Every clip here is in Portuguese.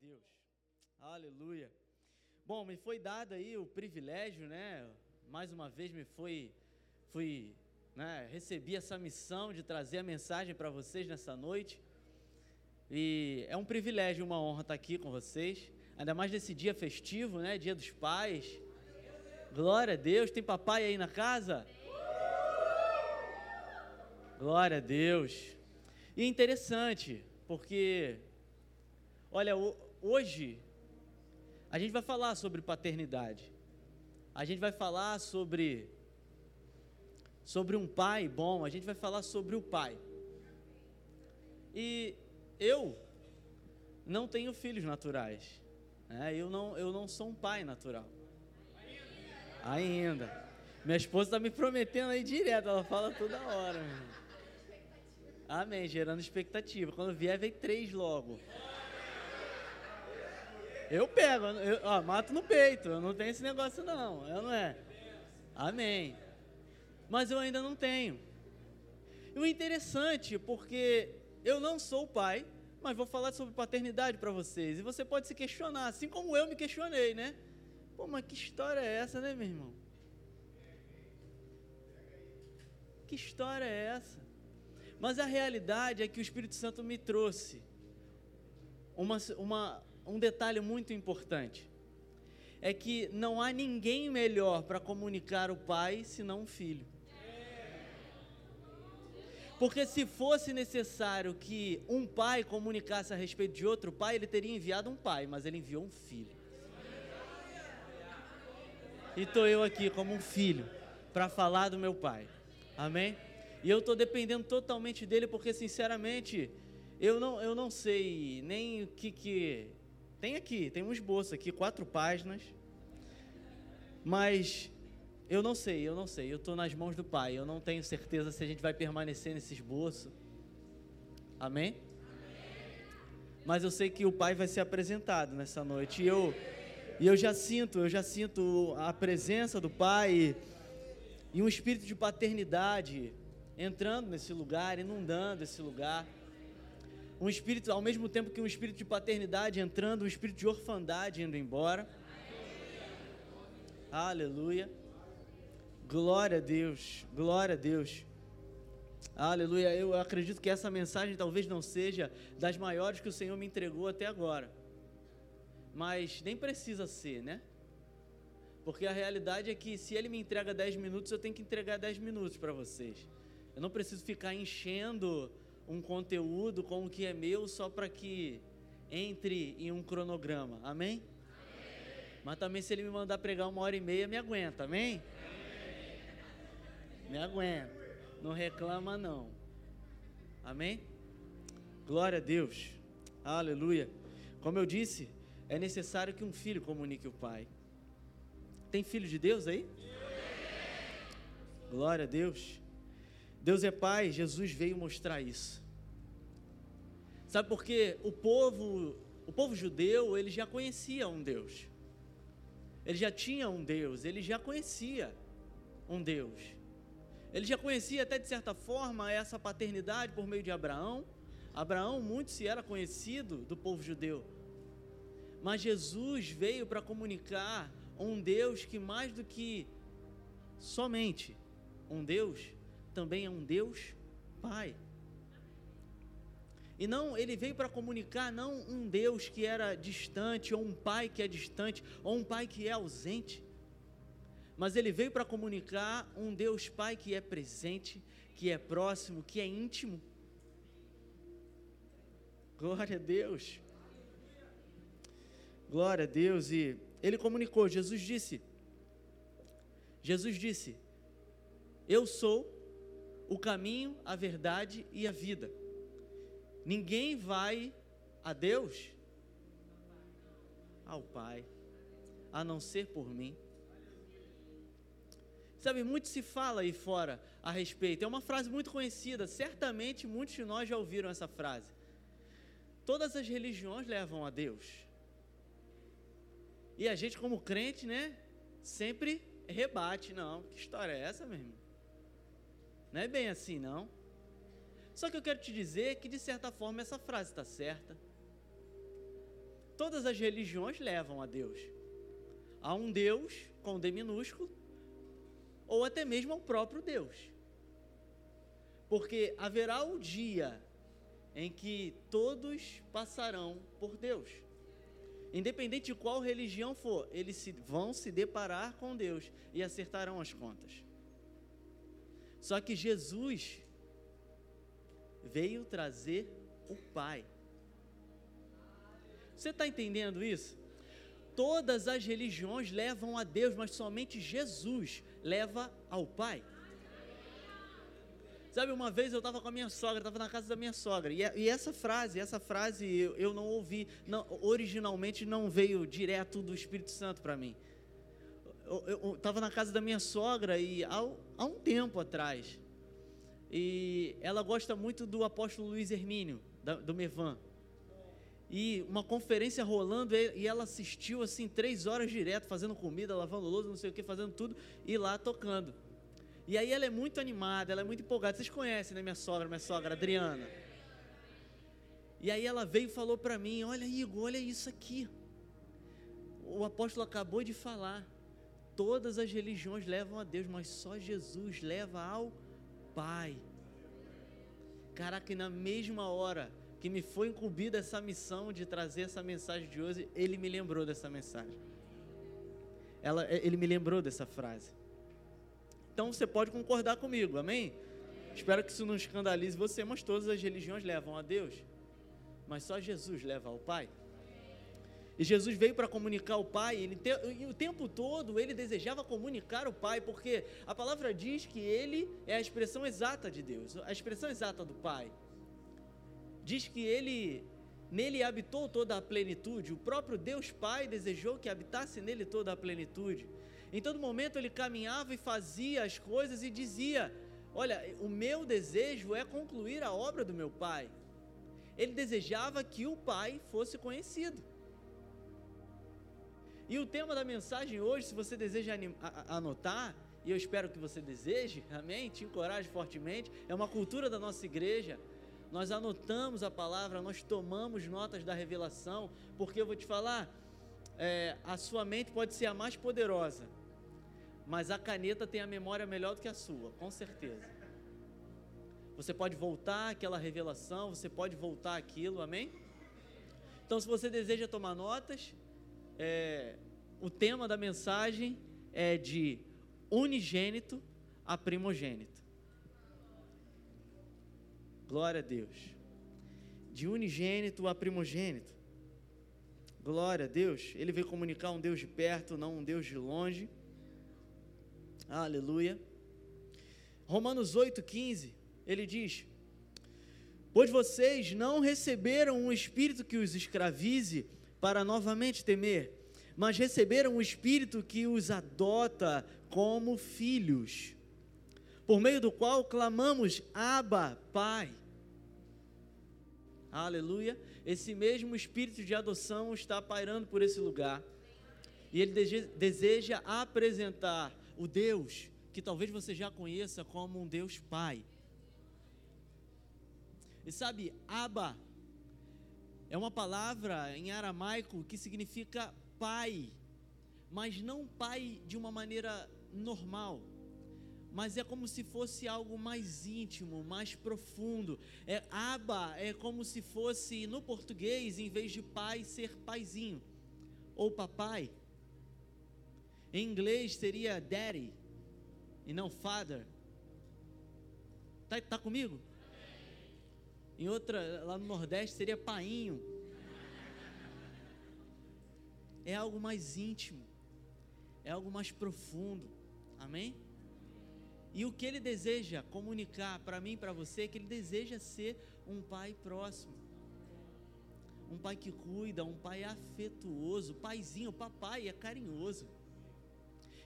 Deus. Aleluia. Bom, me foi dado aí o privilégio, né? Mais uma vez me foi, fui, né? Recebi essa missão de trazer a mensagem para vocês nessa noite. E é um privilégio, uma honra estar aqui com vocês. Ainda mais nesse dia festivo, né? Dia dos Pais. Glória a Deus. Tem papai aí na casa? Glória a Deus. E interessante, porque, olha, hoje a gente vai falar sobre paternidade. A gente vai falar sobre sobre um pai bom, a gente vai falar sobre o pai. E eu não tenho filhos naturais. Né? Eu, não, eu não sou um pai natural. Ainda. Minha esposa está me prometendo aí direto, ela fala toda hora. Amém, gerando expectativa. Quando vier, vem três logo. Eu pego, eu, ó, mato no peito, eu não tenho esse negócio não, eu não é. Amém. Mas eu ainda não tenho. E o interessante, porque eu não sou pai, mas vou falar sobre paternidade para vocês. E você pode se questionar, assim como eu me questionei, né? Pô, mas que história é essa, né, meu irmão? Que história é essa? Mas a realidade é que o Espírito Santo me trouxe uma, uma, um detalhe muito importante. É que não há ninguém melhor para comunicar o Pai senão o Filho. Porque se fosse necessário que um pai comunicasse a respeito de outro pai, ele teria enviado um pai, mas ele enviou um filho. E estou eu aqui como um filho para falar do meu pai. Amém? E eu estou dependendo totalmente dele, porque sinceramente eu não, eu não sei nem o que que. Tem aqui, tem um esboço aqui, quatro páginas. Mas eu não sei, eu não sei. Eu estou nas mãos do Pai. Eu não tenho certeza se a gente vai permanecer nesse esboço. Amém? Mas eu sei que o Pai vai ser apresentado nessa noite. E eu, e eu já sinto, eu já sinto a presença do Pai e um espírito de paternidade entrando nesse lugar, inundando esse lugar. Um espírito, ao mesmo tempo que um espírito de paternidade entrando, um espírito de orfandade indo embora. Aleluia. Glória a Deus, glória a Deus. Aleluia. Eu acredito que essa mensagem talvez não seja das maiores que o Senhor me entregou até agora. Mas nem precisa ser, né? Porque a realidade é que se ele me entrega 10 minutos, eu tenho que entregar 10 minutos para vocês. Eu não preciso ficar enchendo um conteúdo com o que é meu só para que entre em um cronograma. Amém? amém? Mas também se ele me mandar pregar uma hora e meia, me aguenta. Amém? Me aguenta. Não reclama, não. Amém? Glória a Deus. Aleluia. Como eu disse, é necessário que um filho comunique o pai. Tem filho de Deus aí? Glória a Deus. Deus é pai, Jesus veio mostrar isso. Sabe por quê? O povo, o povo judeu, ele já conhecia um Deus. Ele já tinha um Deus, ele já conhecia um Deus. Ele já conhecia até de certa forma essa paternidade por meio de Abraão. Abraão muito se era conhecido do povo judeu. Mas Jesus veio para comunicar um Deus que mais do que somente um Deus, também é um Deus Pai. E não, ele veio para comunicar não um Deus que era distante, ou um pai que é distante, ou um pai que é ausente, mas ele veio para comunicar um Deus Pai que é presente, que é próximo, que é íntimo. Glória a Deus. Glória a Deus. E ele comunicou, Jesus disse: Jesus disse: Eu sou o caminho, a verdade e a vida. Ninguém vai a Deus, ao Pai, a não ser por mim. Sabe, muito se fala aí fora a respeito. É uma frase muito conhecida, certamente muitos de nós já ouviram essa frase. Todas as religiões levam a Deus. E a gente, como crente, né, sempre rebate. Não, que história é essa, meu irmão? Não é bem assim, não. Só que eu quero te dizer que, de certa forma, essa frase está certa. todas as religiões levam a Deus. A um Deus com D minúsculo, ou até mesmo ao próprio Deus. Porque haverá o dia em que todos passarão por Deus. Independente de qual religião for, eles se, vão se deparar com Deus e acertarão as contas. Só que Jesus veio trazer o Pai. Você está entendendo isso? Todas as religiões levam a Deus, mas somente Jesus leva ao Pai. Sabe, uma vez eu estava com a minha sogra, estava na casa da minha sogra, e, e, essa frase, essa frase eu, eu não ouvi, não, originalmente não veio direto do Espírito Santo para mim. Eu estava na casa da minha sogra e há, há um tempo atrás, e ela gosta muito do apóstolo Luiz Hermínio, da, do Mevan. E uma conferência rolando, e ela assistiu assim, três horas direto, fazendo comida, lavando louça, não sei o que, fazendo tudo, e lá tocando. E aí ela é muito animada, ela é muito empolgada. Vocês conhecem, né, minha sogra, minha sogra, Adriana. E aí ela veio e falou para mim: Olha, Igor, olha isso aqui. O apóstolo acabou de falar. Todas as religiões levam a Deus, mas só Jesus leva ao Pai. Caraca, e na mesma hora que me foi incumbida essa missão de trazer essa mensagem de hoje, ele me lembrou dessa mensagem. Ela, ele me lembrou dessa frase. Então você pode concordar comigo, amém? Espero que isso não escandalize você, mas todas as religiões levam a Deus, mas só Jesus leva ao Pai. E Jesus veio para comunicar o Pai, ele e o tempo todo ele desejava comunicar o Pai, porque a palavra diz que ele é a expressão exata de Deus, a expressão exata do Pai. Diz que ele nele habitou toda a plenitude, o próprio Deus Pai desejou que habitasse nele toda a plenitude. Em todo momento ele caminhava e fazia as coisas e dizia: Olha, o meu desejo é concluir a obra do meu pai. Ele desejava que o pai fosse conhecido. E o tema da mensagem hoje, se você deseja anotar, e eu espero que você deseje, amém? Te encoraje fortemente, é uma cultura da nossa igreja. Nós anotamos a palavra, nós tomamos notas da revelação, porque eu vou te falar, é, a sua mente pode ser a mais poderosa, mas a caneta tem a memória melhor do que a sua, com certeza. Você pode voltar aquela revelação, você pode voltar aquilo, amém? Então, se você deseja tomar notas, é, o tema da mensagem é de unigênito a primogênito. Glória a Deus. De unigênito a primogênito. Glória a Deus. Ele veio comunicar um Deus de perto, não um Deus de longe. Aleluia. Romanos 8,15, ele diz: Pois vocês não receberam um espírito que os escravize para novamente temer, mas receberam um espírito que os adota como filhos, por meio do qual clamamos: Abba, Pai. Aleluia. Esse mesmo espírito de adoção está pairando por esse lugar. E ele deseja apresentar o Deus que talvez você já conheça como um Deus Pai. E sabe, Abba é uma palavra em aramaico que significa pai, mas não pai de uma maneira normal mas é como se fosse algo mais íntimo, mais profundo. É aba é como se fosse no português, em vez de pai, ser paizinho ou papai. Em inglês seria daddy e não father. Tá, tá comigo? Em outra, lá no Nordeste seria painho. É algo mais íntimo. É algo mais profundo. Amém? E o que ele deseja comunicar para mim e para você é que ele deseja ser um pai próximo. Um pai que cuida, um pai afetuoso, paizinho, papai é carinhoso.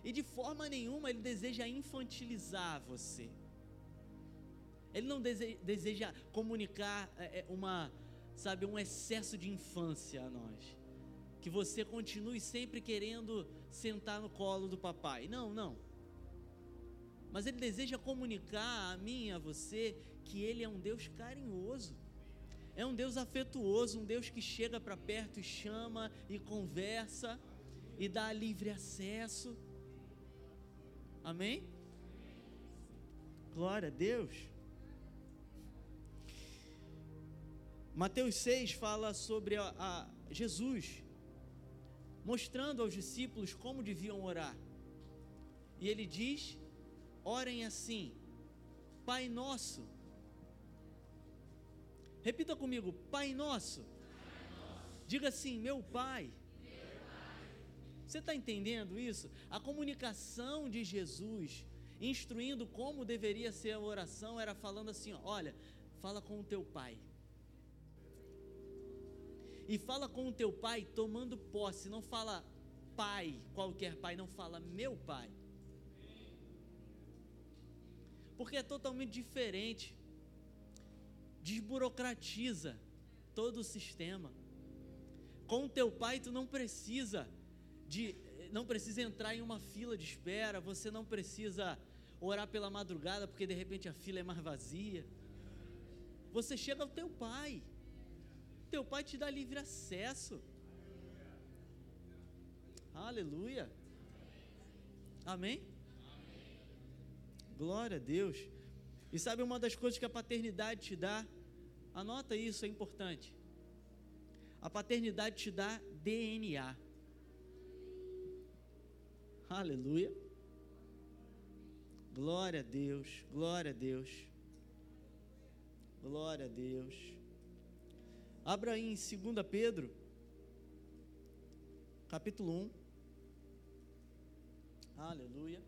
E de forma nenhuma ele deseja infantilizar você. Ele não deseja comunicar é, é, uma, sabe, um excesso de infância a nós. Que você continue sempre querendo sentar no colo do papai. Não, não mas ele deseja comunicar a mim e a você que ele é um Deus carinhoso. É um Deus afetuoso, um Deus que chega para perto e chama e conversa e dá livre acesso. Amém? Glória a Deus. Mateus 6 fala sobre a, a Jesus mostrando aos discípulos como deviam orar. E ele diz: orem assim, Pai Nosso. Repita comigo, Pai Nosso. Diga assim, meu Pai. Você está entendendo isso? A comunicação de Jesus, instruindo como deveria ser a oração, era falando assim: olha, fala com o teu Pai e fala com o teu pai tomando posse, não fala pai, qualquer pai, não fala meu pai. Porque é totalmente diferente. Desburocratiza todo o sistema. Com o teu pai tu não precisa de não precisa entrar em uma fila de espera, você não precisa orar pela madrugada porque de repente a fila é mais vazia. Você chega ao teu pai. Teu pai te dá livre acesso. Aleluia. Amém? Glória a Deus. E sabe uma das coisas que a paternidade te dá? Anota isso, é importante. A paternidade te dá DNA. Aleluia. Glória a Deus, glória a Deus. Glória a Deus. Abra aí em 2 Pedro, capítulo 1. Aleluia.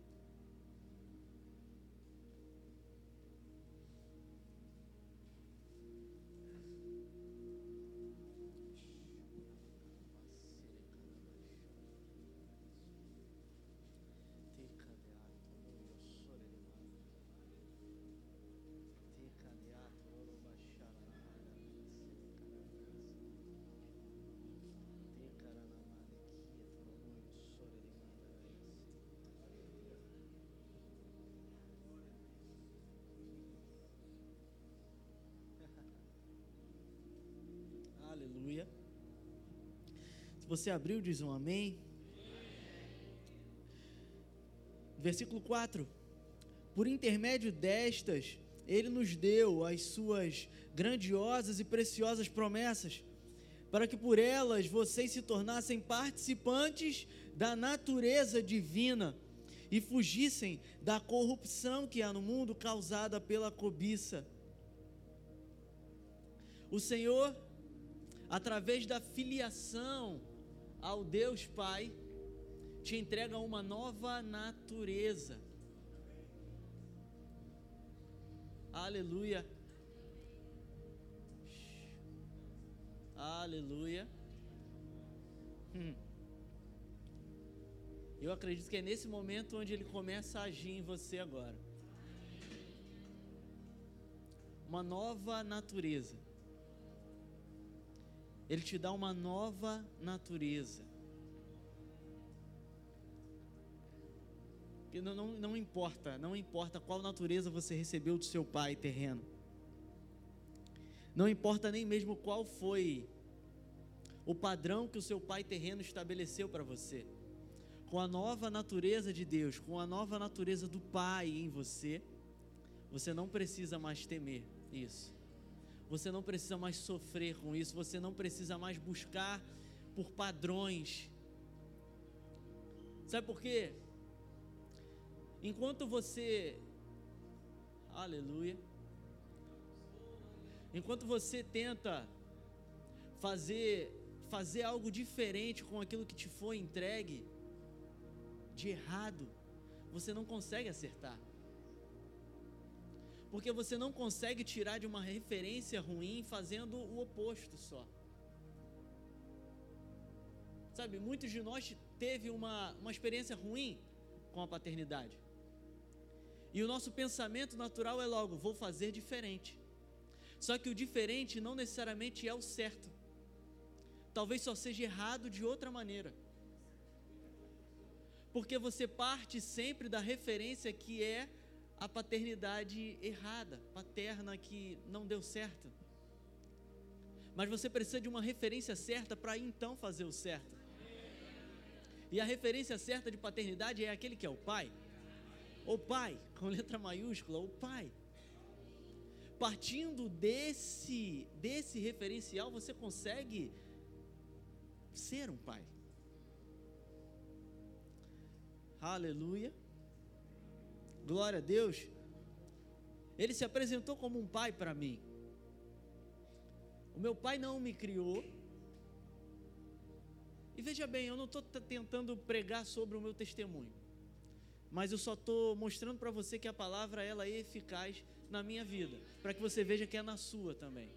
Você abriu, diz um amém. Versículo 4: Por intermédio destas, Ele nos deu as suas grandiosas e preciosas promessas, para que por elas vocês se tornassem participantes da natureza divina e fugissem da corrupção que há no mundo causada pela cobiça. O Senhor, através da filiação, ao Deus Pai, te entrega uma nova natureza. Aleluia. Aleluia. Hum. Eu acredito que é nesse momento onde ele começa a agir em você agora. Uma nova natureza. Ele te dá uma nova natureza. Não, não, não importa, não importa qual natureza você recebeu do seu pai terreno. Não importa nem mesmo qual foi o padrão que o seu pai terreno estabeleceu para você. Com a nova natureza de Deus, com a nova natureza do Pai em você, você não precisa mais temer isso. Você não precisa mais sofrer com isso, você não precisa mais buscar por padrões. Sabe por quê? Enquanto você Aleluia. Enquanto você tenta fazer fazer algo diferente com aquilo que te foi entregue de errado, você não consegue acertar porque você não consegue tirar de uma referência ruim fazendo o oposto só. Sabe, muitos de nós teve uma, uma experiência ruim com a paternidade. E o nosso pensamento natural é logo, vou fazer diferente. Só que o diferente não necessariamente é o certo. Talvez só seja errado de outra maneira. Porque você parte sempre da referência que é a paternidade errada, paterna que não deu certo. Mas você precisa de uma referência certa para então fazer o certo. E a referência certa de paternidade é aquele que é o pai. O pai, com letra maiúscula, o pai. Partindo desse desse referencial, você consegue ser um pai. Aleluia. Glória a Deus. Ele se apresentou como um pai para mim. O meu pai não me criou. E veja bem, eu não estou tentando pregar sobre o meu testemunho, mas eu só estou mostrando para você que a palavra ela é eficaz na minha vida, para que você veja que é na sua também.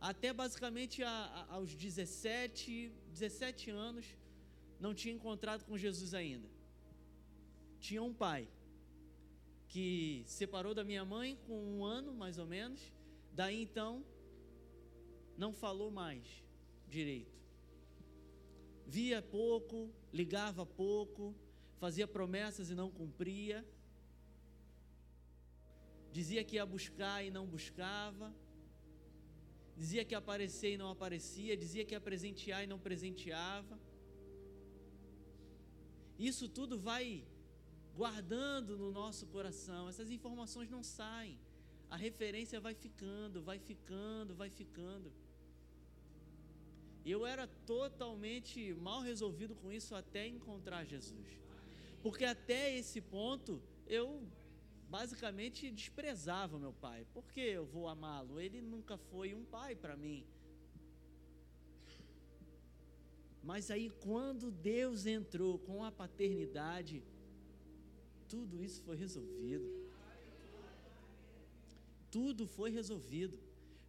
Até basicamente a, a, aos 17, 17 anos, não tinha encontrado com Jesus ainda. Tinha um pai que separou da minha mãe com um ano mais ou menos, daí então não falou mais direito. Via pouco, ligava pouco, fazia promessas e não cumpria. Dizia que ia buscar e não buscava. Dizia que ia aparecer e não aparecia. Dizia que ia presentear e não presenteava. Isso tudo vai guardando no nosso coração. Essas informações não saem. A referência vai ficando, vai ficando, vai ficando. Eu era totalmente mal resolvido com isso até encontrar Jesus. Porque até esse ponto eu basicamente desprezava meu pai. Por que eu vou amá-lo? Ele nunca foi um pai para mim. Mas aí quando Deus entrou com a paternidade, tudo isso foi resolvido. Tudo foi resolvido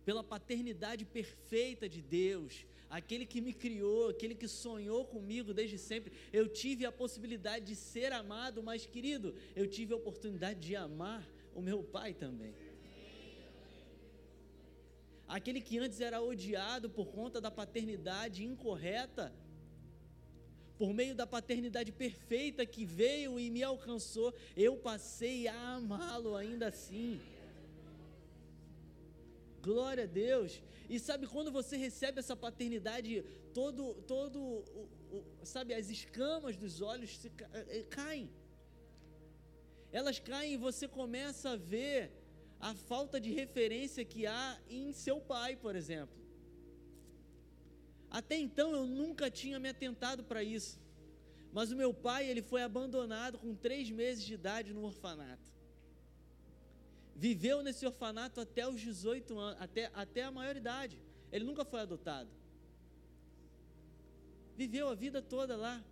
pela paternidade perfeita de Deus, aquele que me criou, aquele que sonhou comigo desde sempre. Eu tive a possibilidade de ser amado, mas querido, eu tive a oportunidade de amar o meu pai também. Aquele que antes era odiado por conta da paternidade incorreta, por meio da paternidade perfeita que veio e me alcançou, eu passei a amá-lo ainda assim. Glória a Deus. E sabe quando você recebe essa paternidade, todo, todo, sabe, as escamas dos olhos se, eh, caem. Elas caem e você começa a ver a falta de referência que há em seu pai, por exemplo. Até então eu nunca tinha me atentado para isso. Mas o meu pai, ele foi abandonado com três meses de idade no orfanato viveu nesse orfanato até os 18 anos, até, até a maioridade. Ele nunca foi adotado. Viveu a vida toda lá.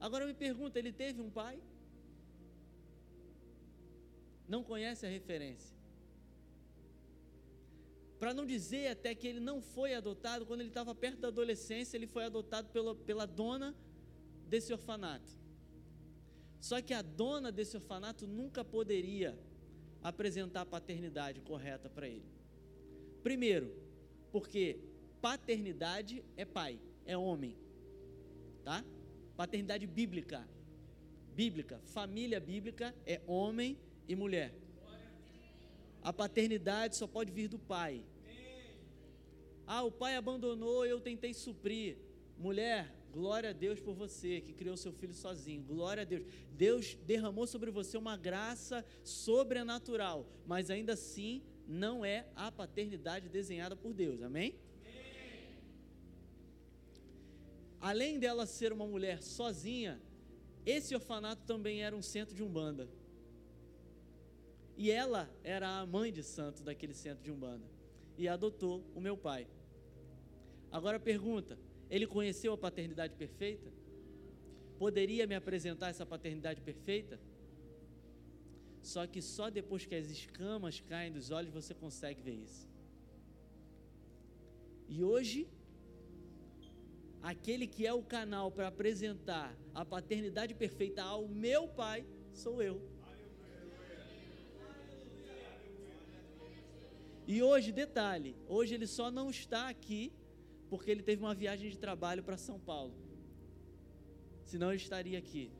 Agora me pergunta, ele teve um pai? Não conhece a referência. Para não dizer até que ele não foi adotado, quando ele estava perto da adolescência, ele foi adotado pela, pela dona desse orfanato. Só que a dona desse orfanato nunca poderia apresentar a paternidade correta para ele. Primeiro, porque paternidade é pai, é homem, tá? Paternidade bíblica, bíblica, família bíblica é homem e mulher. A paternidade só pode vir do pai. Ah, o pai abandonou, eu tentei suprir. Mulher, Glória a Deus por você que criou seu filho sozinho. Glória a Deus. Deus derramou sobre você uma graça sobrenatural, mas ainda assim não é a paternidade desenhada por Deus. Amém? Amém. Além dela ser uma mulher sozinha, esse orfanato também era um centro de umbanda. E ela era a mãe de santo daquele centro de umbanda e adotou o meu pai. Agora pergunta: ele conheceu a paternidade perfeita? Poderia me apresentar essa paternidade perfeita? Só que só depois que as escamas caem dos olhos você consegue ver isso. E hoje, aquele que é o canal para apresentar a paternidade perfeita ao meu pai sou eu. E hoje, detalhe, hoje ele só não está aqui porque ele teve uma viagem de trabalho para São Paulo. Senão ele estaria aqui.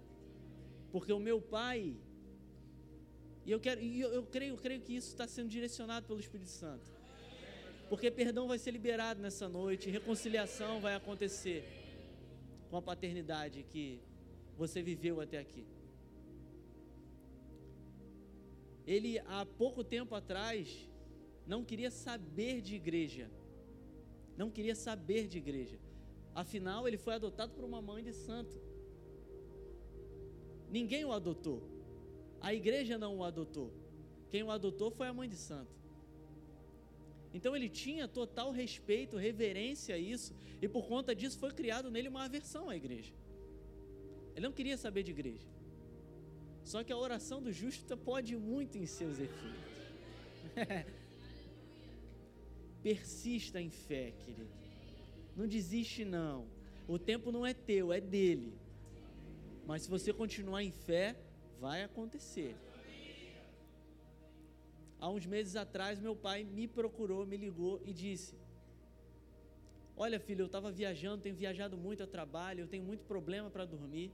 Porque o meu pai, e eu quero, eu, eu creio, eu creio que isso está sendo direcionado pelo Espírito Santo. Porque perdão vai ser liberado nessa noite, reconciliação vai acontecer com a paternidade que você viveu até aqui. Ele, há pouco tempo atrás, não queria saber de igreja. Não queria saber de igreja. Afinal, ele foi adotado por uma mãe de santo. Ninguém o adotou. A igreja não o adotou. Quem o adotou foi a mãe de santo. Então ele tinha total respeito, reverência a isso, e por conta disso foi criado nele uma aversão à igreja. Ele não queria saber de igreja. Só que a oração do justo pode muito em seus efeitos. Persista em fé, querido. Não desiste, não. O tempo não é teu, é dele. Mas se você continuar em fé, vai acontecer. Há uns meses atrás, meu pai me procurou, me ligou e disse: Olha, filho, eu estava viajando, tenho viajado muito a trabalho, eu tenho muito problema para dormir.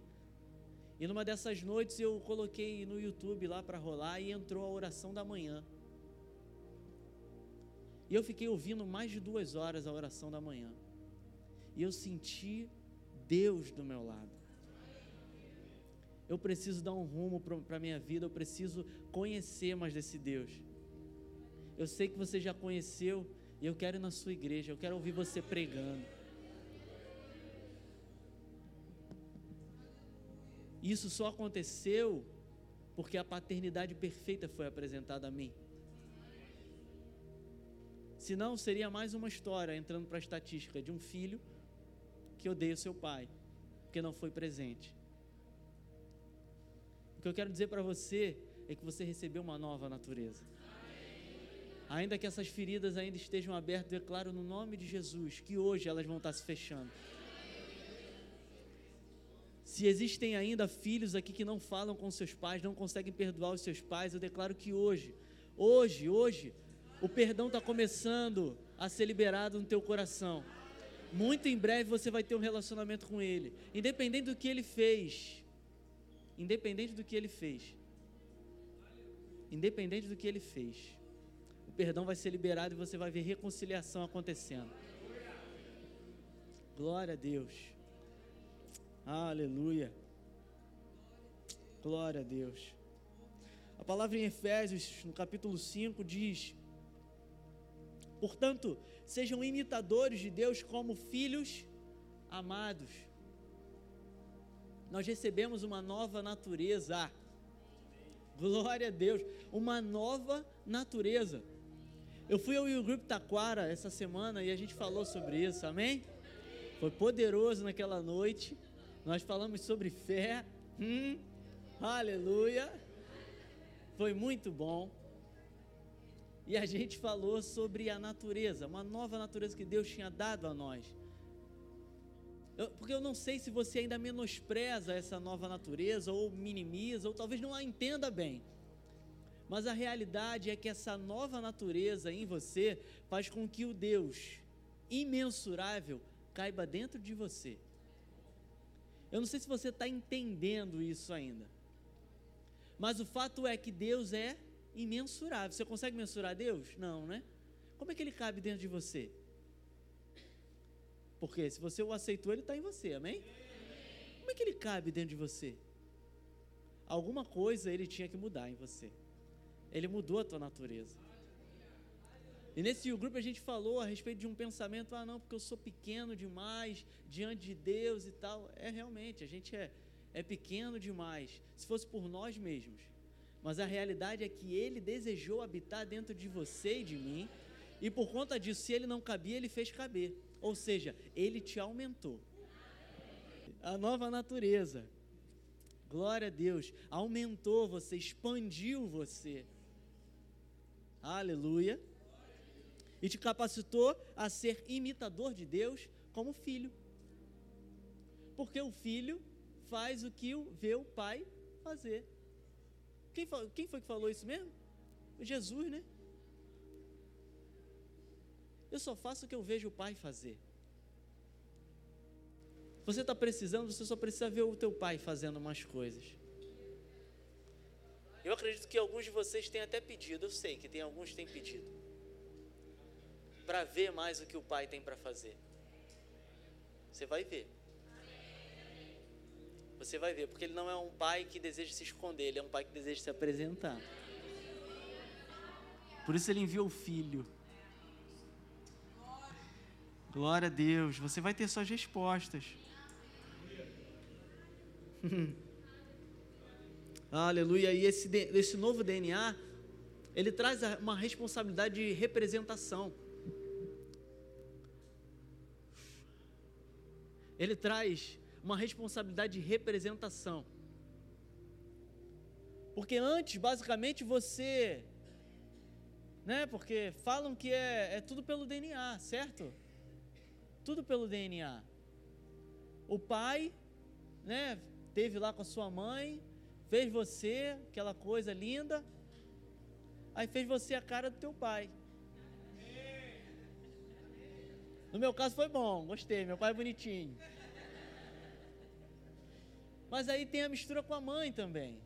E numa dessas noites eu coloquei no YouTube lá para rolar e entrou a oração da manhã. E eu fiquei ouvindo mais de duas horas a oração da manhã. E eu senti Deus do meu lado. Eu preciso dar um rumo para a minha vida, eu preciso conhecer mais desse Deus. Eu sei que você já conheceu e eu quero ir na sua igreja, eu quero ouvir você pregando. Isso só aconteceu porque a paternidade perfeita foi apresentada a mim. Senão seria mais uma história entrando para a estatística de um filho que odeia seu pai, porque não foi presente. O que eu quero dizer para você é que você recebeu uma nova natureza. Ainda que essas feridas ainda estejam abertas, eu declaro no nome de Jesus que hoje elas vão estar se fechando. Se existem ainda filhos aqui que não falam com seus pais, não conseguem perdoar os seus pais, eu declaro que hoje, hoje, hoje, o perdão está começando a ser liberado no teu coração. Muito em breve você vai ter um relacionamento com Ele, independente do que Ele fez. Independente do que Ele fez. Independente do que Ele fez. O perdão vai ser liberado e você vai ver reconciliação acontecendo. Glória a Deus. Aleluia. Glória a Deus. A palavra em Efésios, no capítulo 5, diz: Portanto, sejam imitadores de Deus como filhos amados. Nós recebemos uma nova natureza. Glória a Deus, uma nova natureza. Eu fui ao Grupo Taquara essa semana e a gente falou sobre isso, amém? Foi poderoso naquela noite. Nós falamos sobre fé. Hum, aleluia. Foi muito bom. E a gente falou sobre a natureza, uma nova natureza que Deus tinha dado a nós. Eu, porque eu não sei se você ainda menospreza essa nova natureza, ou minimiza, ou talvez não a entenda bem. Mas a realidade é que essa nova natureza em você faz com que o Deus imensurável caiba dentro de você. Eu não sei se você está entendendo isso ainda. Mas o fato é que Deus é imensurável. Você consegue mensurar Deus? Não, né? Como é que ele cabe dentro de você? Porque se você o aceitou, ele está em você, amém? Como é que ele cabe dentro de você? Alguma coisa ele tinha que mudar em você. Ele mudou a tua natureza. E nesse grupo a gente falou a respeito de um pensamento, ah não, porque eu sou pequeno demais diante de Deus e tal. É realmente, a gente é, é pequeno demais. Se fosse por nós mesmos, mas a realidade é que ele desejou habitar dentro de você e de mim, e por conta disso, se ele não cabia, ele fez caber. Ou seja, ele te aumentou. A nova natureza. Glória a Deus. Aumentou você, expandiu você. Aleluia. E te capacitou a ser imitador de Deus como filho. Porque o filho faz o que vê o pai fazer. Quem, quem foi que falou isso mesmo? Jesus, né? Eu só faço o que eu vejo o Pai fazer. Você está precisando, você só precisa ver o teu pai fazendo umas coisas. Eu acredito que alguns de vocês têm até pedido, eu sei que tem alguns têm pedido. para ver mais o que o pai tem para fazer. Você vai ver. Você vai ver, porque ele não é um pai que deseja se esconder, ele é um pai que deseja se apresentar. Por isso ele enviou o filho. Glória a Deus, você vai ter suas respostas. Aleluia. E esse, esse novo DNA, ele traz uma responsabilidade de representação. Ele traz uma responsabilidade de representação. Porque antes, basicamente, você. Né? Porque falam que é, é tudo pelo DNA, certo? Tudo pelo DNA. O pai, né? Teve lá com a sua mãe, fez você, aquela coisa linda, aí fez você a cara do teu pai. No meu caso foi bom, gostei, meu pai é bonitinho. Mas aí tem a mistura com a mãe também.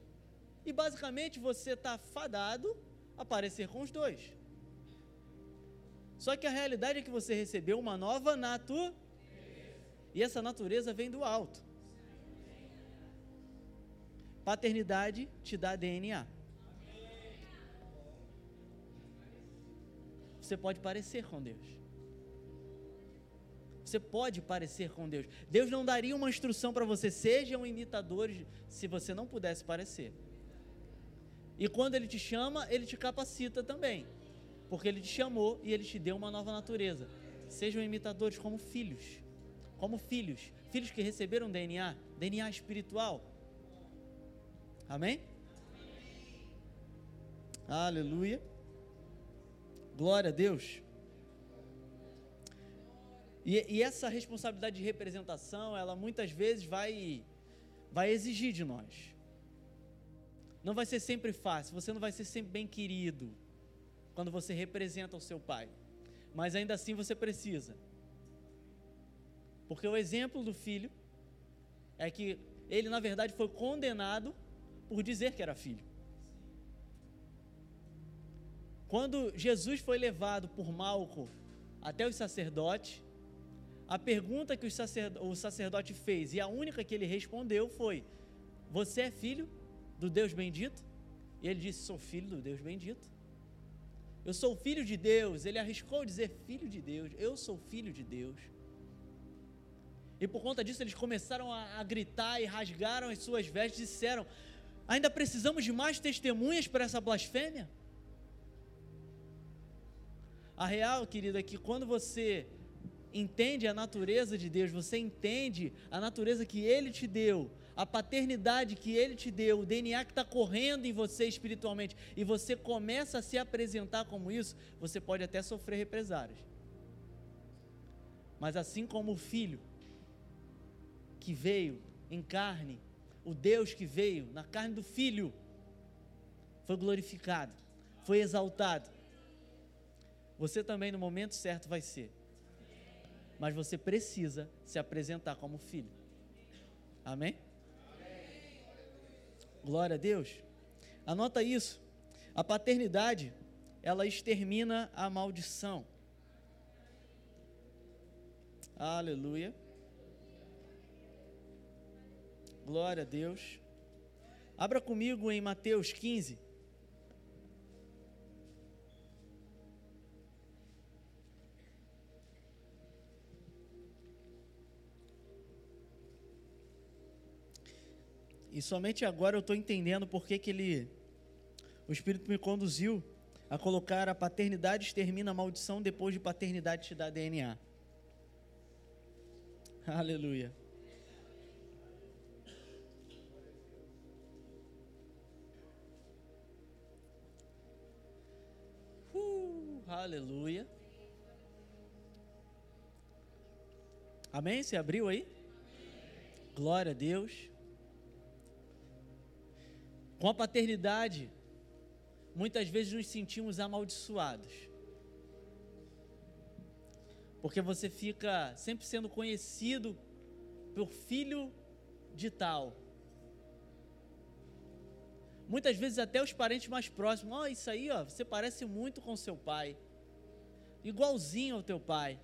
E basicamente você está fadado a parecer com os dois. Só que a realidade é que você recebeu uma nova natureza. E essa natureza vem do alto. Paternidade te dá DNA. Você pode parecer com Deus. Você pode parecer com Deus. Deus não daria uma instrução para você, sejam imitadores, se você não pudesse parecer. E quando Ele te chama, Ele te capacita também. Porque Ele te chamou e Ele te deu uma nova natureza. Sejam imitadores como filhos. Como filhos. Filhos que receberam DNA, DNA espiritual. Amém? Aleluia. Glória a Deus. E, e, essa responsabilidade de representação, ela muitas vezes vai, vai exigir de nós. Não vai ser sempre fácil, você não vai ser sempre bem querido quando você representa o seu pai. Mas ainda assim você precisa. Porque o exemplo do filho é que ele, na verdade, foi condenado por dizer que era filho. Quando Jesus foi levado por Malco até os sacerdotes, a pergunta que o sacerdote fez e a única que ele respondeu foi: Você é filho do Deus bendito? E ele disse: Sou filho do Deus bendito. Eu sou filho de Deus. Ele arriscou dizer filho de Deus. Eu sou filho de Deus. E por conta disso eles começaram a, gritar e rasgaram as suas vestes e disseram: Ainda precisamos de mais testemunhas para essa blasfêmia? A real, querido, é que quando você entende a natureza de Deus, você entende a natureza que Ele te deu, a paternidade que Ele te deu, o DNA que está correndo em você espiritualmente, e você começa a se apresentar como isso, você pode até sofrer represárias. Mas assim como o Filho que veio em carne, o Deus que veio na carne do Filho, foi glorificado, foi exaltado. Você também, no momento certo, vai ser mas você precisa se apresentar como filho. Amém? Glória a Deus. Anota isso. A paternidade, ela extermina a maldição. Aleluia. Glória a Deus. Abra comigo em Mateus 15. E somente agora eu estou entendendo por que, que ele, o Espírito me conduziu a colocar a paternidade extermina a maldição, depois de paternidade te dá DNA. Aleluia. Uh, aleluia. Amém? Você abriu aí? Glória a Deus. Com a paternidade, muitas vezes nos sentimos amaldiçoados. Porque você fica sempre sendo conhecido por filho de tal. Muitas vezes até os parentes mais próximos, ó, oh, isso aí, ó, você parece muito com seu pai. igualzinho ao teu pai.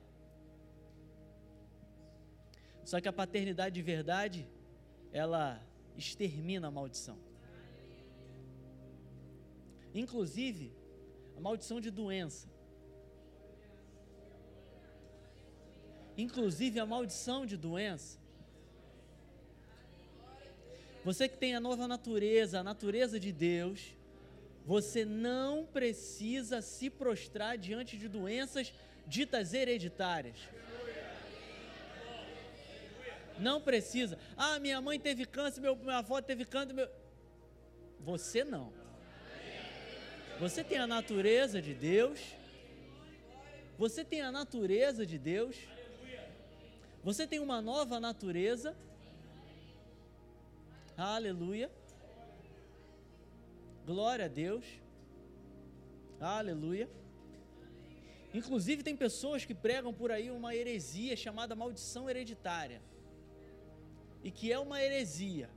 Só que a paternidade de verdade, ela extermina a maldição. Inclusive, a maldição de doença. Inclusive a maldição de doença. Você que tem a nova natureza, a natureza de Deus, você não precisa se prostrar diante de doenças ditas hereditárias. Não precisa. Ah, minha mãe teve câncer, meu, minha avó teve câncer. Meu... Você não. Você tem a natureza de Deus. Você tem a natureza de Deus. Você tem uma nova natureza. Aleluia. Glória a Deus. Aleluia. Inclusive, tem pessoas que pregam por aí uma heresia chamada maldição hereditária. E que é uma heresia.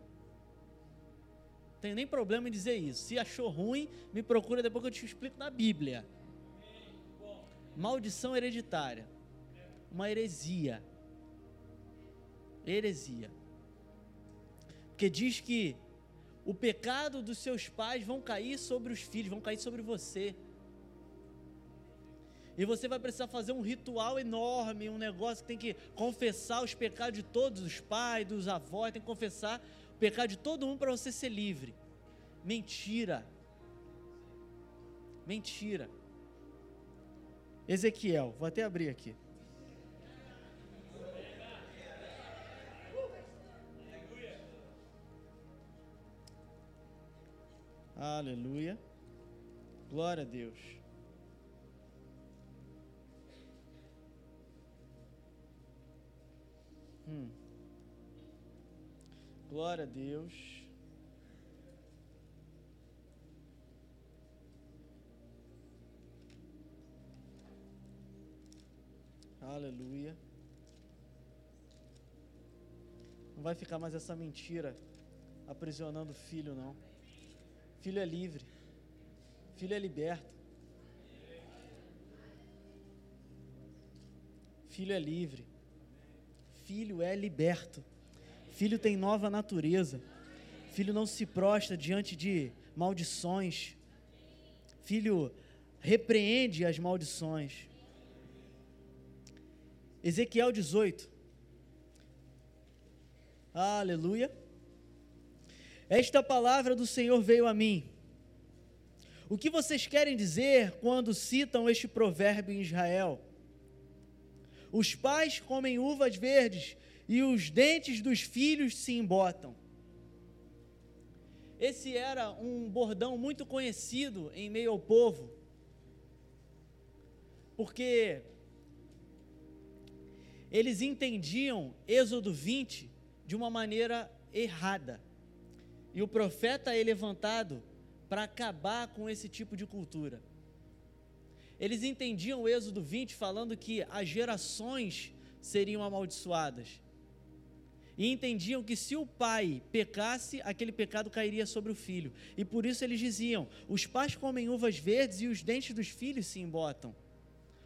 Tem nem problema em dizer isso. Se achou ruim, me procura depois que eu te explico na Bíblia. Maldição hereditária. Uma heresia. Heresia. Porque diz que o pecado dos seus pais vão cair sobre os filhos, vão cair sobre você. E você vai precisar fazer um ritual enorme, um negócio que tem que confessar os pecados de todos os pais, dos avós, tem que confessar o pecado de todo mundo para você ser livre. Mentira. Mentira. Ezequiel, vou até abrir aqui. Aleluia. Glória a Deus. Hum. Glória a Deus. Aleluia. Não vai ficar mais essa mentira aprisionando o filho, não. Filho é livre. Filho é liberto. Filho é livre. Filho é liberto. Filho tem nova natureza. Filho não se prostra diante de maldições. Filho repreende as maldições. Ezequiel 18. Aleluia. Esta palavra do Senhor veio a mim. O que vocês querem dizer quando citam este provérbio em Israel? Os pais comem uvas verdes e os dentes dos filhos se embotam. Esse era um bordão muito conhecido em meio ao povo, porque eles entendiam Êxodo 20 de uma maneira errada. E o profeta é levantado para acabar com esse tipo de cultura. Eles entendiam Êxodo 20 falando que as gerações seriam amaldiçoadas. E entendiam que se o pai pecasse, aquele pecado cairia sobre o filho. E por isso eles diziam: os pais comem uvas verdes e os dentes dos filhos se embotam.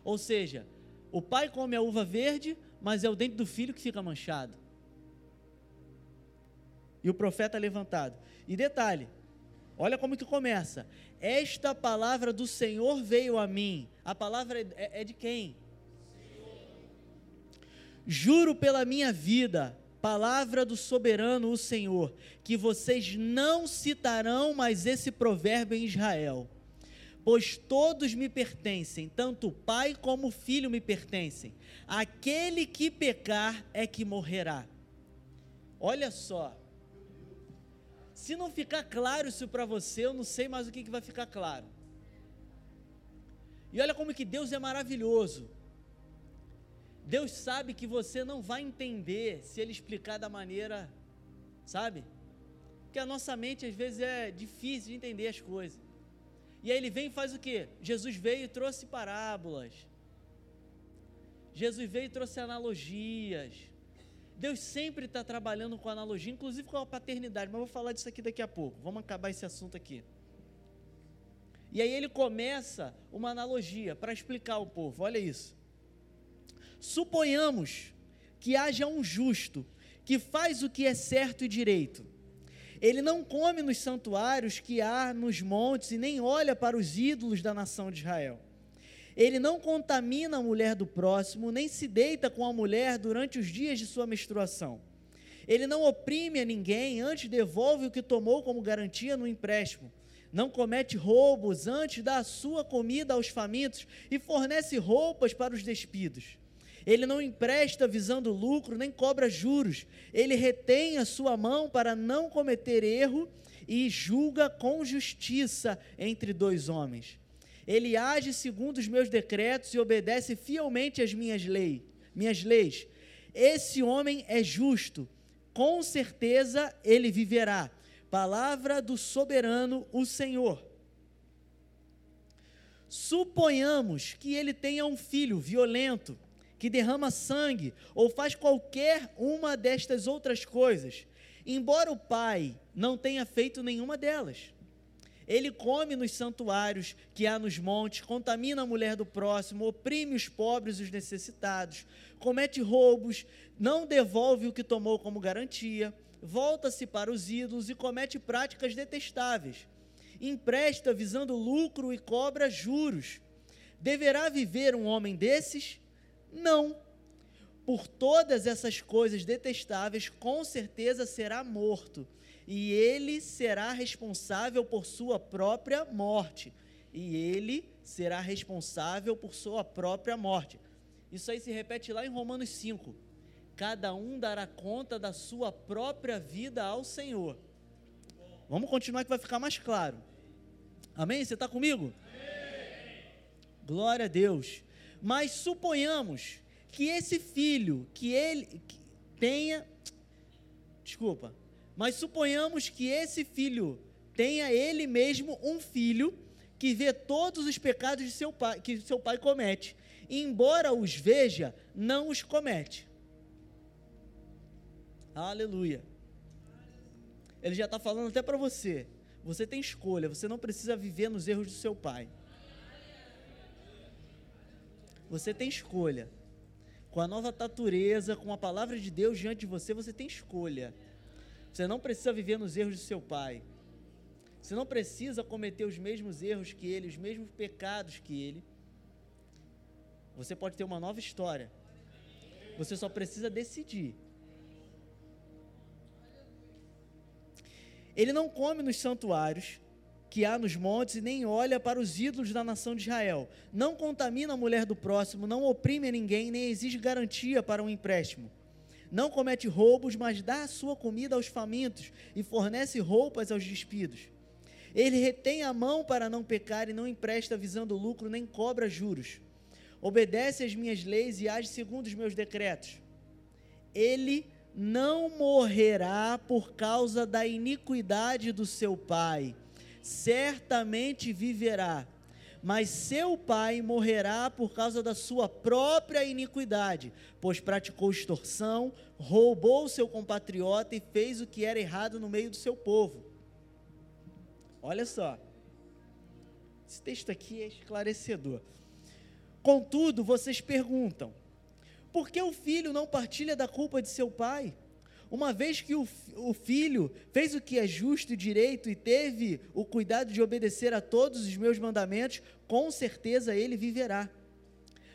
Ou seja, o pai come a uva verde, mas é o dente do filho que fica manchado e o profeta levantado. E detalhe, olha como que começa. Esta palavra do Senhor veio a mim. A palavra é, é de quem? Juro pela minha vida, palavra do soberano, o Senhor, que vocês não citarão mais esse provérbio em Israel. Pois todos me pertencem, tanto o pai como o filho me pertencem. Aquele que pecar é que morrerá. Olha só, se não ficar claro isso para você, eu não sei mais o que, que vai ficar claro. E olha como que Deus é maravilhoso. Deus sabe que você não vai entender se Ele explicar da maneira, sabe? Porque a nossa mente às vezes é difícil de entender as coisas. E aí Ele vem e faz o que? Jesus veio e trouxe parábolas. Jesus veio e trouxe analogias. Deus sempre está trabalhando com analogia, inclusive com a paternidade, mas vou falar disso aqui daqui a pouco. Vamos acabar esse assunto aqui. E aí ele começa uma analogia para explicar ao povo. Olha isso. Suponhamos que haja um justo que faz o que é certo e direito. Ele não come nos santuários que há nos montes e nem olha para os ídolos da nação de Israel. Ele não contamina a mulher do próximo, nem se deita com a mulher durante os dias de sua menstruação. Ele não oprime a ninguém, antes devolve o que tomou como garantia no empréstimo. Não comete roubos, antes dá a sua comida aos famintos e fornece roupas para os despidos. Ele não empresta visando lucro, nem cobra juros. Ele retém a sua mão para não cometer erro e julga com justiça entre dois homens. Ele age segundo os meus decretos e obedece fielmente às minhas leis, minhas leis. Esse homem é justo, com certeza ele viverá. Palavra do soberano, o Senhor. Suponhamos que ele tenha um filho violento, que derrama sangue ou faz qualquer uma destas outras coisas, embora o pai não tenha feito nenhuma delas. Ele come nos santuários que há nos montes, contamina a mulher do próximo, oprime os pobres e os necessitados, comete roubos, não devolve o que tomou como garantia, volta-se para os ídolos e comete práticas detestáveis. Empresta visando lucro e cobra juros. Deverá viver um homem desses? Não. Por todas essas coisas detestáveis, com certeza será morto e ele será responsável por sua própria morte. E ele será responsável por sua própria morte. Isso aí se repete lá em Romanos 5. Cada um dará conta da sua própria vida ao Senhor. Vamos continuar que vai ficar mais claro. Amém? Você está comigo? Amém. Glória a Deus. Mas suponhamos que esse filho, que ele tenha. Desculpa, mas suponhamos que esse filho tenha ele mesmo um filho que vê todos os pecados de seu pai, que seu pai comete, embora os veja, não os comete. Aleluia. Ele já está falando até para você. Você tem escolha, você não precisa viver nos erros do seu pai. Você tem escolha. Com a nova natureza, com a palavra de Deus diante de você, você tem escolha. Você não precisa viver nos erros de seu pai. Você não precisa cometer os mesmos erros que ele, os mesmos pecados que ele. Você pode ter uma nova história. Você só precisa decidir. Ele não come nos santuários que há nos montes e nem olha para os ídolos da nação de Israel. Não contamina a mulher do próximo, não oprime ninguém, nem exige garantia para um empréstimo não comete roubos, mas dá a sua comida aos famintos e fornece roupas aos despidos. Ele retém a mão para não pecar e não empresta visando lucro, nem cobra juros. Obedece às minhas leis e age segundo os meus decretos. Ele não morrerá por causa da iniquidade do seu pai, certamente viverá mas seu pai morrerá por causa da sua própria iniquidade, pois praticou extorsão, roubou seu compatriota e fez o que era errado no meio do seu povo. Olha só, esse texto aqui é esclarecedor. Contudo, vocês perguntam: por que o filho não partilha da culpa de seu pai? Uma vez que o, o filho fez o que é justo e direito e teve o cuidado de obedecer a todos os meus mandamentos, com certeza ele viverá.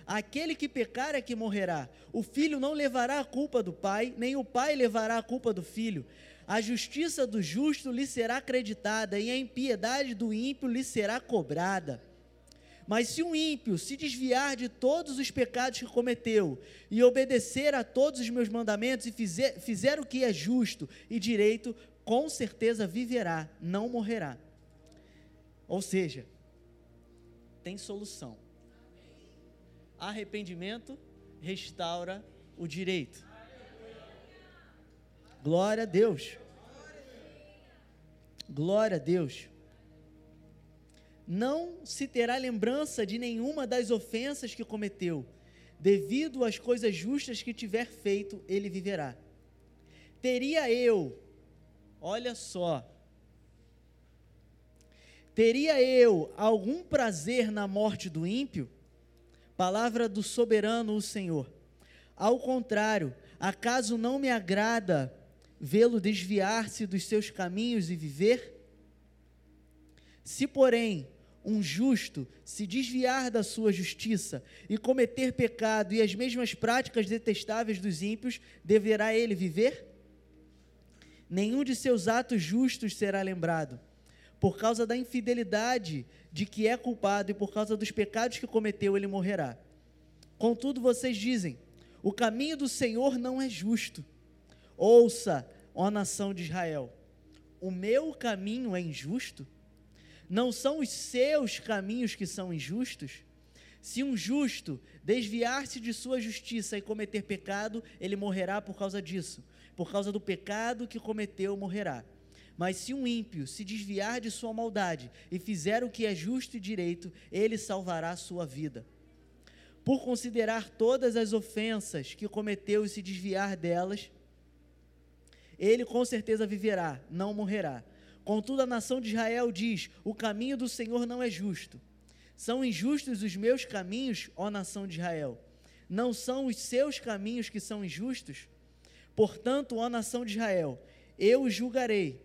Aquele que pecar é que morrerá. O filho não levará a culpa do pai, nem o pai levará a culpa do filho. A justiça do justo lhe será acreditada, e a impiedade do ímpio lhe será cobrada. Mas se um ímpio se desviar de todos os pecados que cometeu e obedecer a todos os meus mandamentos e fizer, fizer o que é justo e direito, com certeza viverá, não morrerá. Ou seja, tem solução. Arrependimento restaura o direito. Glória a Deus. Glória a Deus não se terá lembrança de nenhuma das ofensas que cometeu. Devido às coisas justas que tiver feito, ele viverá. Teria eu, olha só, Teria eu algum prazer na morte do ímpio? Palavra do soberano, o Senhor. Ao contrário, acaso não me agrada vê-lo desviar-se dos seus caminhos e viver? Se, porém, um justo se desviar da sua justiça e cometer pecado e as mesmas práticas detestáveis dos ímpios, deverá ele viver? Nenhum de seus atos justos será lembrado por causa da infidelidade de que é culpado e por causa dos pecados que cometeu, ele morrerá. Contudo, vocês dizem: o caminho do Senhor não é justo. Ouça, ó nação de Israel: o meu caminho é injusto? Não são os seus caminhos que são injustos? Se um justo desviar-se de sua justiça e cometer pecado, ele morrerá por causa disso. Por causa do pecado que cometeu, morrerá. Mas se um ímpio se desviar de sua maldade e fizer o que é justo e direito, ele salvará sua vida. Por considerar todas as ofensas que cometeu e se desviar delas, ele com certeza viverá, não morrerá. Contudo, a nação de Israel diz: O caminho do Senhor não é justo. São injustos os meus caminhos, ó nação de Israel. Não são os seus caminhos que são injustos? Portanto, ó nação de Israel, eu julgarei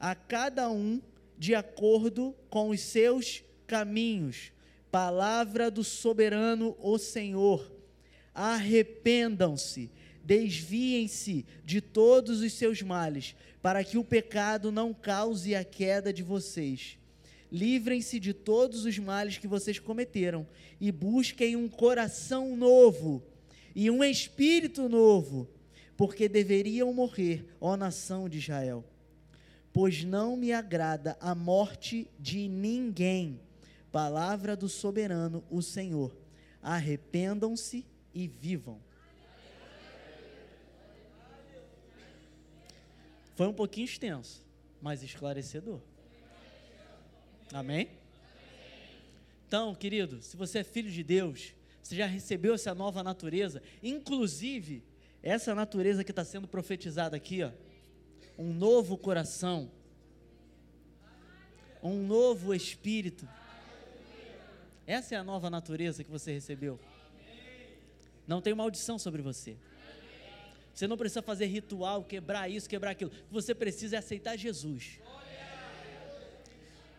a cada um de acordo com os seus caminhos. Palavra do soberano, o Senhor. Arrependam-se, desviem-se de todos os seus males, para que o pecado não cause a queda de vocês. Livrem-se de todos os males que vocês cometeram e busquem um coração novo e um espírito novo, porque deveriam morrer, ó nação de Israel pois não me agrada a morte de ninguém. Palavra do soberano, o Senhor. Arrependam-se e vivam. Foi um pouquinho extenso, mas esclarecedor. Amém? Então, querido, se você é filho de Deus, você já recebeu essa nova natureza, inclusive essa natureza que está sendo profetizada aqui, ó um novo coração, um novo espírito. Essa é a nova natureza que você recebeu. Não tem maldição sobre você. Você não precisa fazer ritual, quebrar isso, quebrar aquilo. O que você precisa é aceitar Jesus.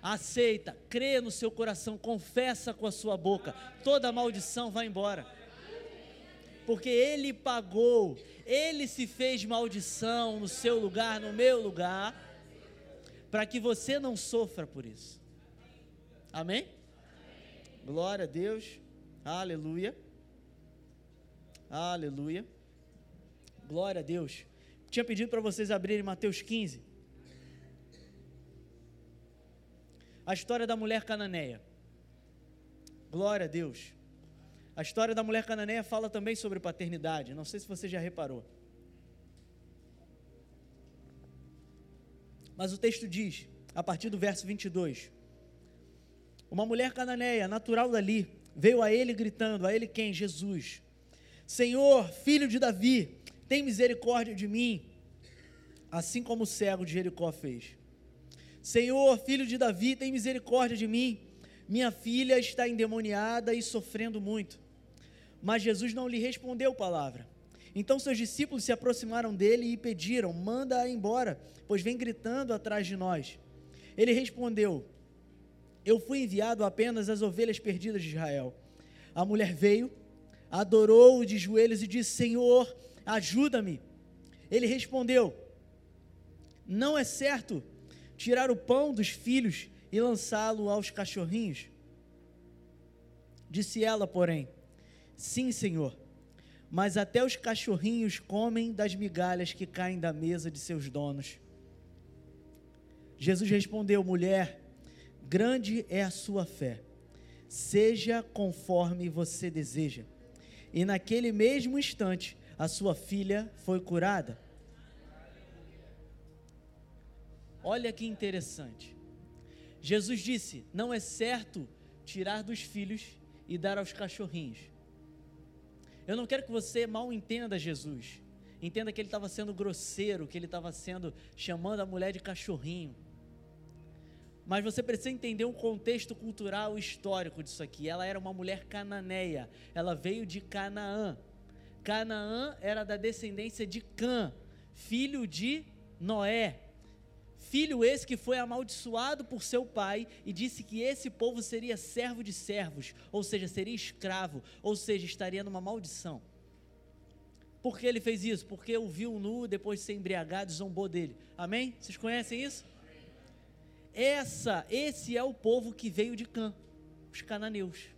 Aceita, crê no seu coração, confessa com a sua boca. Toda maldição vai embora porque Ele pagou, Ele se fez maldição no seu lugar, no meu lugar, para que você não sofra por isso. Amém? Glória a Deus, aleluia, aleluia, glória a Deus. Tinha pedido para vocês abrirem Mateus 15. A história da mulher cananeia. Glória a Deus. A história da mulher cananeia fala também sobre paternidade. Não sei se você já reparou. Mas o texto diz, a partir do verso 22, uma mulher cananeia, natural dali, veio a ele gritando, a ele quem? Jesus. Senhor, filho de Davi, tem misericórdia de mim, assim como o cego de Jericó fez. Senhor, filho de Davi, tem misericórdia de mim. Minha filha está endemoniada e sofrendo muito. Mas Jesus não lhe respondeu palavra. Então seus discípulos se aproximaram dele e pediram: Manda-a embora, pois vem gritando atrás de nós. Ele respondeu: Eu fui enviado apenas às ovelhas perdidas de Israel. A mulher veio, adorou-o de joelhos e disse: Senhor, ajuda-me. Ele respondeu: Não é certo tirar o pão dos filhos e lançá-lo aos cachorrinhos. Disse ela, porém: Sim, Senhor. Mas até os cachorrinhos comem das migalhas que caem da mesa de seus donos. Jesus respondeu: Mulher, grande é a sua fé. Seja conforme você deseja. E naquele mesmo instante, a sua filha foi curada. Olha que interessante. Jesus disse: Não é certo tirar dos filhos e dar aos cachorrinhos. Eu não quero que você mal entenda Jesus. Entenda que ele estava sendo grosseiro, que ele estava sendo chamando a mulher de cachorrinho. mas você precisa entender um contexto cultural e histórico disso aqui. Ela era uma mulher cananeia, ela veio de Canaã. Canaã era da descendência de Cã, filho de Noé. Filho esse que foi amaldiçoado por seu pai e disse que esse povo seria servo de servos, ou seja, seria escravo, ou seja, estaria numa maldição. Por que ele fez isso? Porque o viu nu, depois de ser embriagado, zombou dele. Amém? Vocês conhecem isso? Essa, esse é o povo que veio de Cã, os cananeus.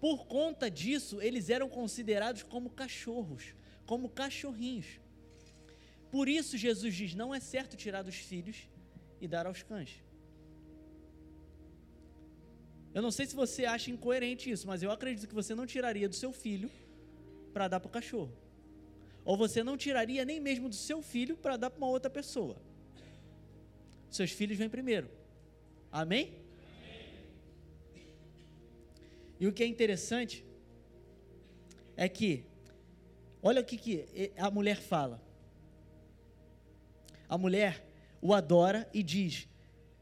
Por conta disso, eles eram considerados como cachorros, como cachorrinhos. Por isso Jesus diz: não é certo tirar dos filhos e dar aos cães. Eu não sei se você acha incoerente isso, mas eu acredito que você não tiraria do seu filho para dar para o cachorro. Ou você não tiraria nem mesmo do seu filho para dar para uma outra pessoa. Seus filhos vêm primeiro. Amém? E o que é interessante é que, olha o que, que a mulher fala. A mulher o adora e diz: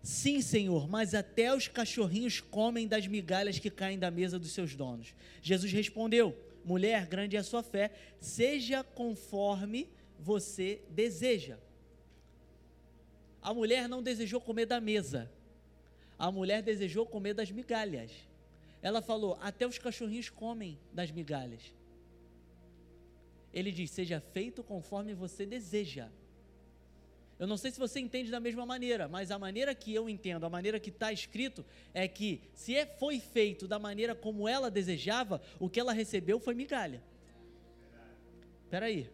Sim, Senhor, mas até os cachorrinhos comem das migalhas que caem da mesa dos seus donos. Jesus respondeu: Mulher, grande é a sua fé, seja conforme você deseja. A mulher não desejou comer da mesa. A mulher desejou comer das migalhas. Ela falou: até os cachorrinhos comem das migalhas. Ele diz: seja feito conforme você deseja. Eu não sei se você entende da mesma maneira, mas a maneira que eu entendo, a maneira que está escrito, é que se é, foi feito da maneira como ela desejava, o que ela recebeu foi migalha. Espera aí.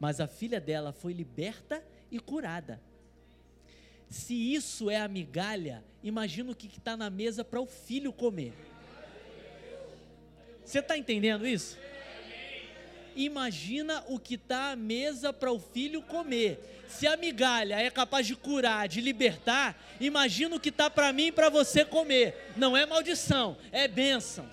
Mas a filha dela foi liberta e curada. Se isso é a migalha, imagina o que está na mesa para o filho comer. Você está entendendo isso? Imagina o que está à mesa para o filho comer. Se a migalha é capaz de curar, de libertar, imagina o que está para mim e para você comer. Não é maldição, é bênção.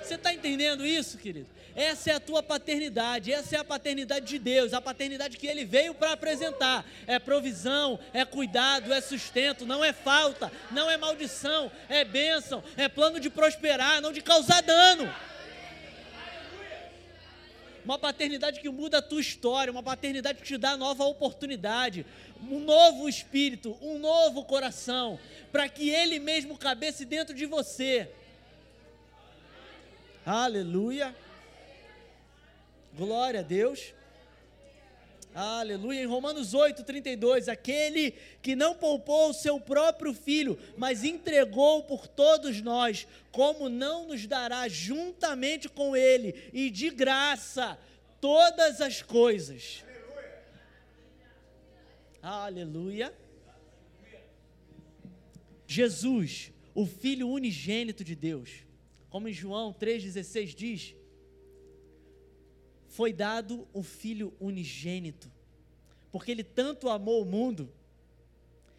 Você está entendendo isso, querido? Essa é a tua paternidade, essa é a paternidade de Deus, a paternidade que Ele veio para apresentar. É provisão, é cuidado, é sustento, não é falta, não é maldição, é bênção, é plano de prosperar, não de causar dano. Uma paternidade que muda a tua história, uma paternidade que te dá nova oportunidade, um novo espírito, um novo coração, para que Ele mesmo cabesse dentro de você. Aleluia. Glória a Deus. Aleluia. Em Romanos 8, 32, aquele que não poupou o seu próprio filho, mas entregou por todos nós, como não nos dará juntamente com ele e de graça todas as coisas? Aleluia. Aleluia. Jesus, o Filho unigênito de Deus, como em João 3,16 diz, foi dado o Filho unigênito, porque Ele tanto amou o mundo,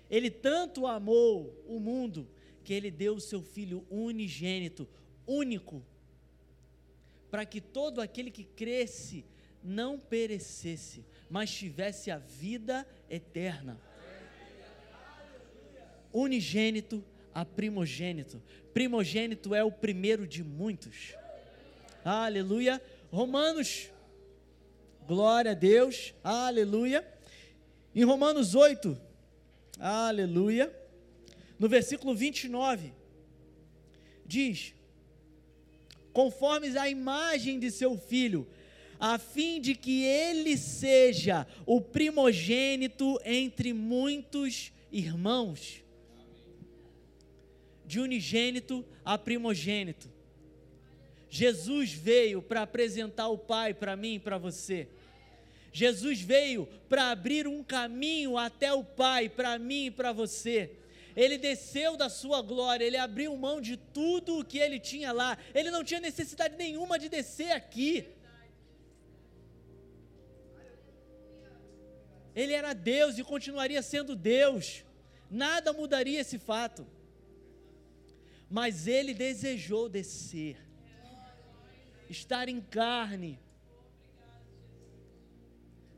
Ele tanto amou o mundo, que Ele deu o seu Filho unigênito, único, para que todo aquele que cresce não perecesse, mas tivesse a vida eterna. Unigênito a primogênito. Primogênito é o primeiro de muitos. Aleluia. Romanos Glória a Deus. Aleluia. Em Romanos 8, aleluia. No versículo 29, diz: Conforme a imagem de seu filho, a fim de que ele seja o primogênito entre muitos irmãos. De unigênito a primogênito. Jesus veio para apresentar o Pai para mim e para você. Jesus veio para abrir um caminho até o Pai, para mim e para você. Ele desceu da sua glória, ele abriu mão de tudo o que ele tinha lá. Ele não tinha necessidade nenhuma de descer aqui. Ele era Deus e continuaria sendo Deus. Nada mudaria esse fato. Mas ele desejou descer, estar em carne,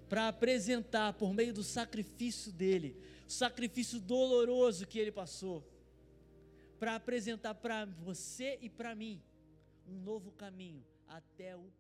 para apresentar por meio do sacrifício dele, o sacrifício doloroso que ele passou, para apresentar para você e para mim um novo caminho até o